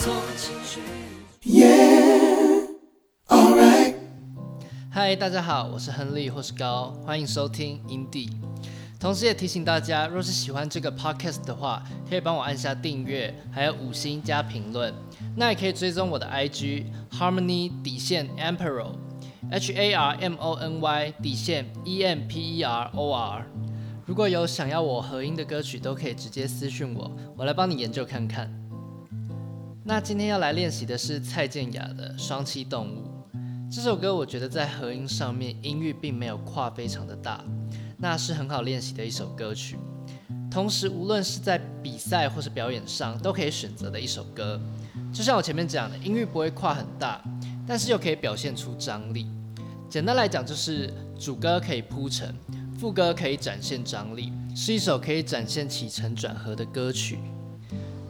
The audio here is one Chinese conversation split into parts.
从进去。嗨，大家好，我是亨利或是高，欢迎收听 Indie。同时也提醒大家，若是喜欢这个 podcast 的话，可以帮我按下订阅，还有五星加评论。那也可以追踪我的 IG Harmony 底线 Emperor H A R M O N Y 底线 E M P E R O R。如果有想要我合音的歌曲，都可以直接私讯我，我来帮你研究看看。那今天要来练习的是蔡健雅的《双栖动物》。这首歌我觉得在和音上面音域并没有跨非常的大，那是很好练习的一首歌曲。同时，无论是在比赛或是表演上，都可以选择的一首歌。就像我前面讲的，音域不会跨很大，但是又可以表现出张力。简单来讲，就是主歌可以铺陈，副歌可以展现张力，是一首可以展现起承转合的歌曲。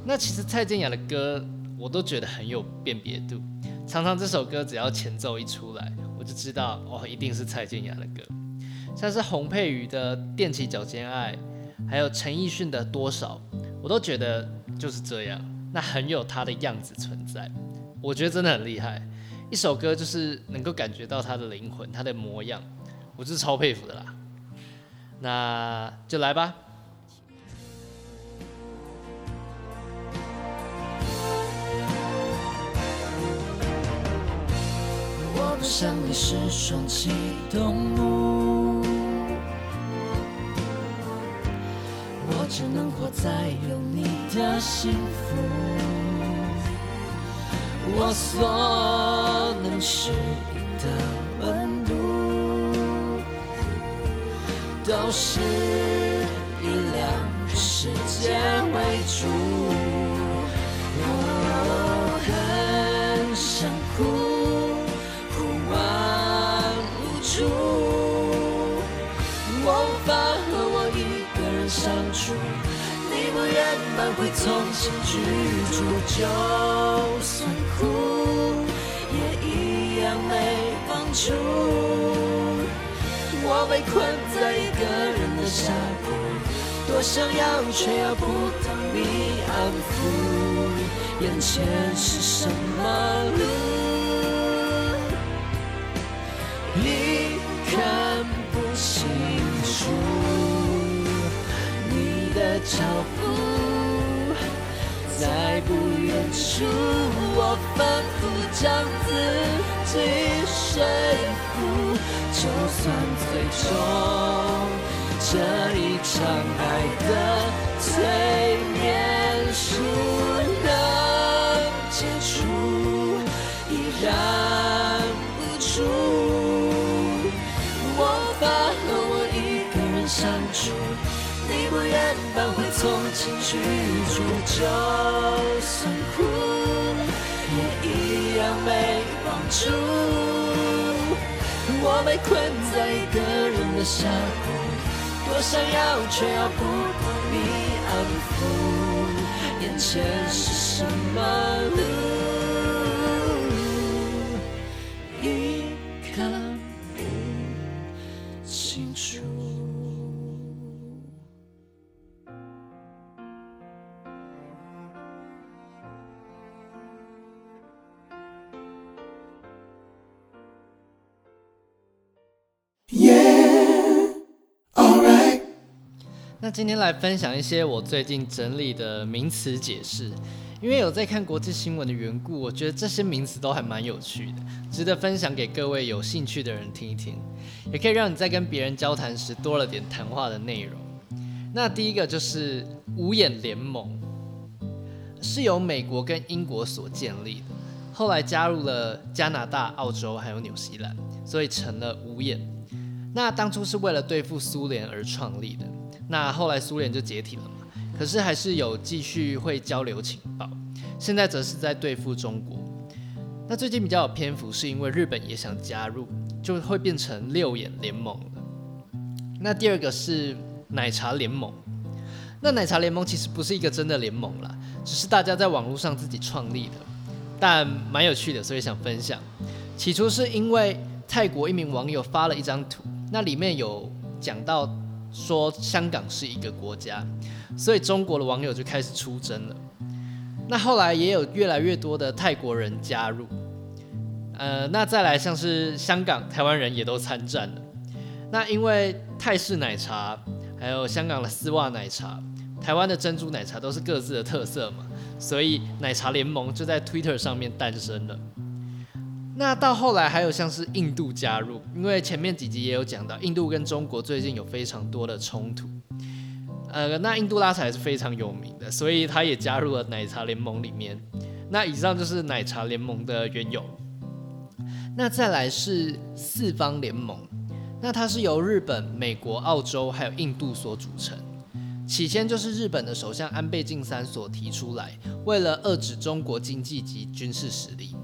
那其实蔡健雅的歌，我都觉得很有辨别度。常常这首歌只要前奏一出来，我就知道哦，一定是蔡健雅的歌。像是洪佩瑜的《踮起脚尖爱》，还有陈奕迅的《多少》，我都觉得就是这样，那很有他的样子存在。我觉得真的很厉害，一首歌就是能够感觉到他的灵魂、他的模样，我是超佩服的啦。那就来吧。不想你是双栖动物，我只能活在有你的幸福。我所能适应的温度，都是以两个世界为主。愿搬回从前居住，就算哭也一样没帮助。我被困在一个人的峡谷，多想要却要不到你安抚。眼前是什么路？你看不清楚，你的脚步在不远处，我反复将自己说服，就算最终这一场爱的催眠术。你不愿搬回从前居住，就算哭也一样没帮助。我被困在一个人的峡谷，多想要却要不到你安抚，眼前是什么路？那今天来分享一些我最近整理的名词解释，因为有在看国际新闻的缘故，我觉得这些名词都还蛮有趣的，值得分享给各位有兴趣的人听一听，也可以让你在跟别人交谈时多了点谈话的内容。那第一个就是五眼联盟，是由美国跟英国所建立的，后来加入了加拿大、澳洲还有纽西兰，所以成了五眼。那当初是为了对付苏联而创立的。那后来苏联就解体了嘛，可是还是有继续会交流情报。现在则是在对付中国。那最近比较有篇幅，是因为日本也想加入，就会变成六眼联盟了。那第二个是奶茶联盟。那奶茶联盟其实不是一个真的联盟啦，只是大家在网络上自己创立的，但蛮有趣的，所以想分享。起初是因为泰国一名网友发了一张图，那里面有讲到。说香港是一个国家，所以中国的网友就开始出征了。那后来也有越来越多的泰国人加入。呃，那再来像是香港、台湾人也都参战了。那因为泰式奶茶，还有香港的丝袜奶茶，台湾的珍珠奶茶都是各自的特色嘛，所以奶茶联盟就在 Twitter 上面诞生了。那到后来还有像是印度加入，因为前面几集也有讲到，印度跟中国最近有非常多的冲突。呃，那印度拉茶也是非常有名的，所以他也加入了奶茶联盟里面。那以上就是奶茶联盟的缘由。那再来是四方联盟，那它是由日本、美国、澳洲还有印度所组成。起先就是日本的首相安倍晋三所提出来，为了遏制中国经济及军事实力。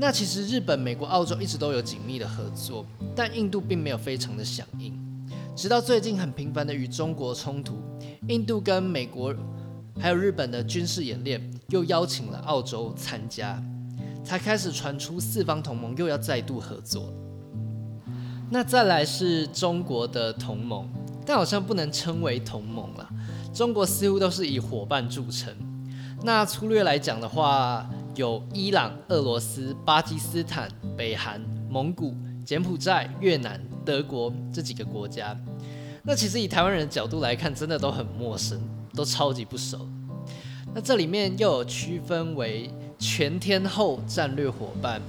那其实日本、美国、澳洲一直都有紧密的合作，但印度并没有非常的响应。直到最近很频繁的与中国冲突，印度跟美国还有日本的军事演练又邀请了澳洲参加。才开始传出四方同盟又要再度合作。那再来是中国的同盟，但好像不能称为同盟了。中国似乎都是以伙伴著称。那粗略来讲的话，有伊朗、俄罗斯、巴基斯坦、北韩、蒙古、柬埔寨、越南、德国这几个国家。那其实以台湾人的角度来看，真的都很陌生，都超级不熟。那这里面又有区分为。全天候战略伙伴，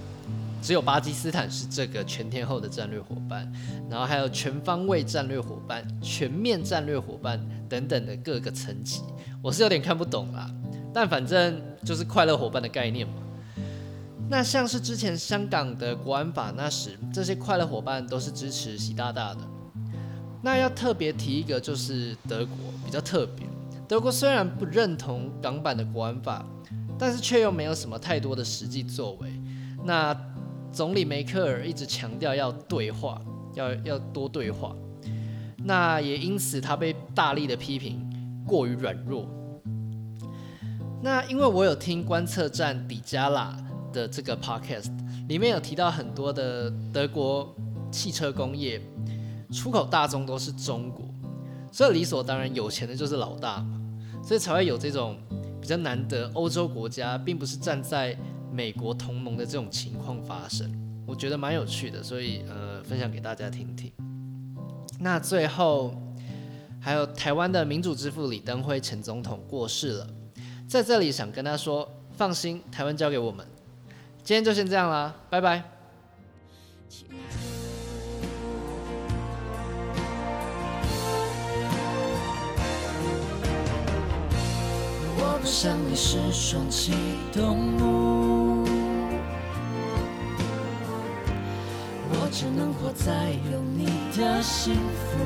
只有巴基斯坦是这个全天候的战略伙伴，然后还有全方位战略伙伴、全面战略伙伴等等的各个层级，我是有点看不懂啦。但反正就是快乐伙伴的概念嘛。那像是之前香港的国安法那时，这些快乐伙伴都是支持习大大的。那要特别提一个，就是德国比较特别，德国虽然不认同港版的国安法。但是却又没有什么太多的实际作为。那总理梅克尔一直强调要对话，要要多对话。那也因此他被大力的批评过于软弱。那因为我有听观测站底加拉的这个 podcast，里面有提到很多的德国汽车工业出口大宗都是中国，所以理所当然有钱的就是老大嘛，所以才会有这种。比较难得，欧洲国家并不是站在美国同盟的这种情况发生，我觉得蛮有趣的，所以呃分享给大家听听。那最后还有台湾的民主之父李登辉前总统过世了，在这里想跟他说，放心，台湾交给我们。今天就先这样啦，拜拜。我不想你是双栖动物，我只能活在有你的幸福。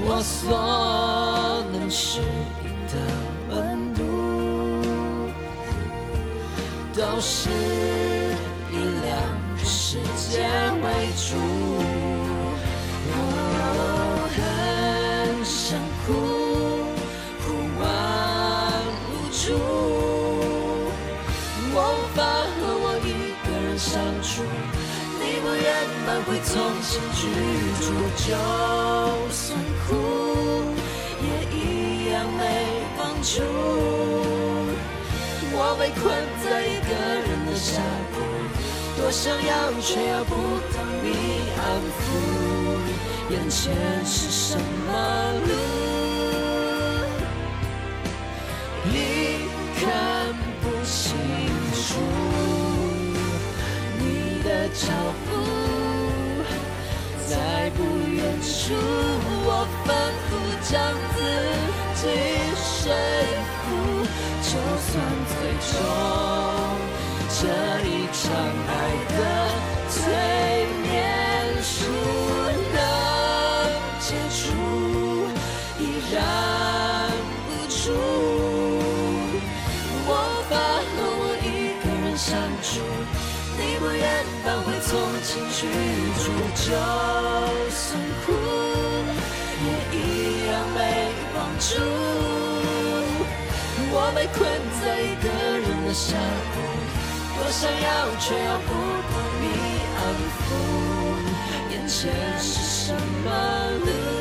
我所能适应的温度。都是以两个世界为主我很想哭哭完无助我无法和我一个人相处。你不愿搬回从前居住就算苦。住。我被困在一个人的峡谷，多想要却又不懂你安抚。眼前是什么路？你看不清楚，你的脚步。在不远处，我反复将自说服，就算最终这一场爱的催眠术能解除，依然不住，我法和我一个人相处，你不愿搬回从前居住。就算哭，也一样没帮助。我被困在一个人的下午，多想要却又不过你安抚。眼前是什么路？